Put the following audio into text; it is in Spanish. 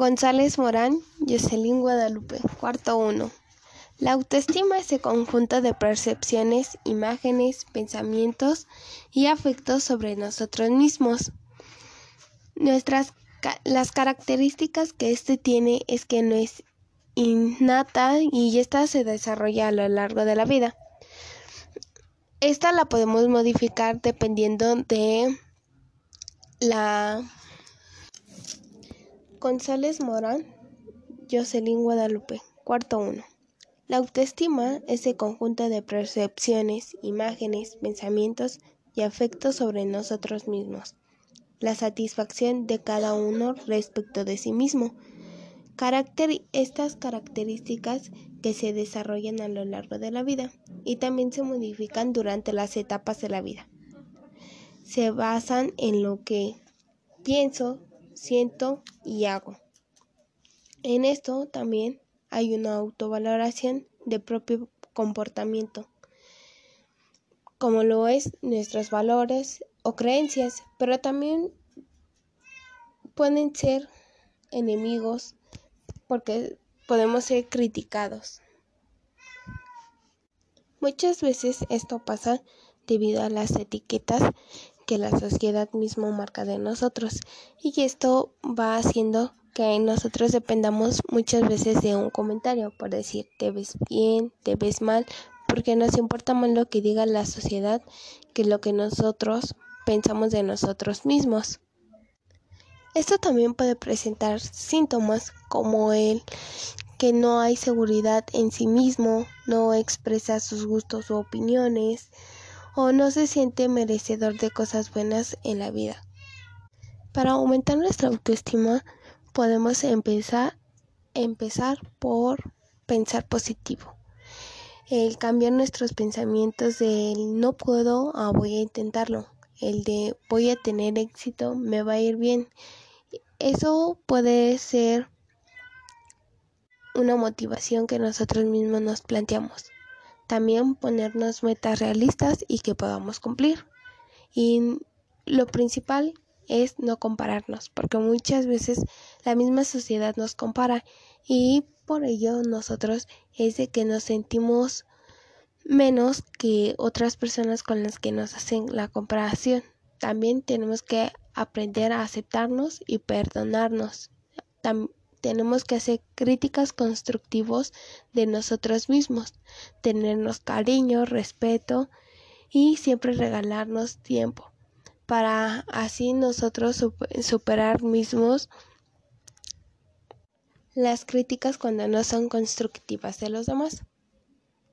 González Morán, Jocelyn Guadalupe, cuarto 1. La autoestima es el conjunto de percepciones, imágenes, pensamientos y afectos sobre nosotros mismos. Nuestras las características que éste tiene es que no es innata y esta se desarrolla a lo largo de la vida. Esta la podemos modificar dependiendo de la González Morán, Jocelyn Guadalupe, cuarto 1. La autoestima es el conjunto de percepciones, imágenes, pensamientos y afectos sobre nosotros mismos. La satisfacción de cada uno respecto de sí mismo. estas características que se desarrollan a lo largo de la vida y también se modifican durante las etapas de la vida. Se basan en lo que pienso, siento y hago. En esto también hay una autovaloración de propio comportamiento, como lo es nuestros valores o creencias, pero también pueden ser enemigos porque podemos ser criticados. Muchas veces esto pasa debido a las etiquetas que la sociedad mismo marca de nosotros y esto va haciendo que nosotros dependamos muchas veces de un comentario por decir te ves bien, te ves mal, porque nos importa más lo que diga la sociedad que lo que nosotros pensamos de nosotros mismos. Esto también puede presentar síntomas como el que no hay seguridad en sí mismo, no expresa sus gustos u opiniones, o no se siente merecedor de cosas buenas en la vida. Para aumentar nuestra autoestima podemos empezar, empezar por pensar positivo. El cambiar nuestros pensamientos del no puedo a voy a intentarlo. El de voy a tener éxito, me va a ir bien. Eso puede ser una motivación que nosotros mismos nos planteamos. También ponernos metas realistas y que podamos cumplir. Y lo principal es no compararnos, porque muchas veces la misma sociedad nos compara y por ello nosotros es de que nos sentimos menos que otras personas con las que nos hacen la comparación. También tenemos que aprender a aceptarnos y perdonarnos tenemos que hacer críticas constructivos de nosotros mismos, tenernos cariño, respeto y siempre regalarnos tiempo para así nosotros superar mismos las críticas cuando no son constructivas de los demás.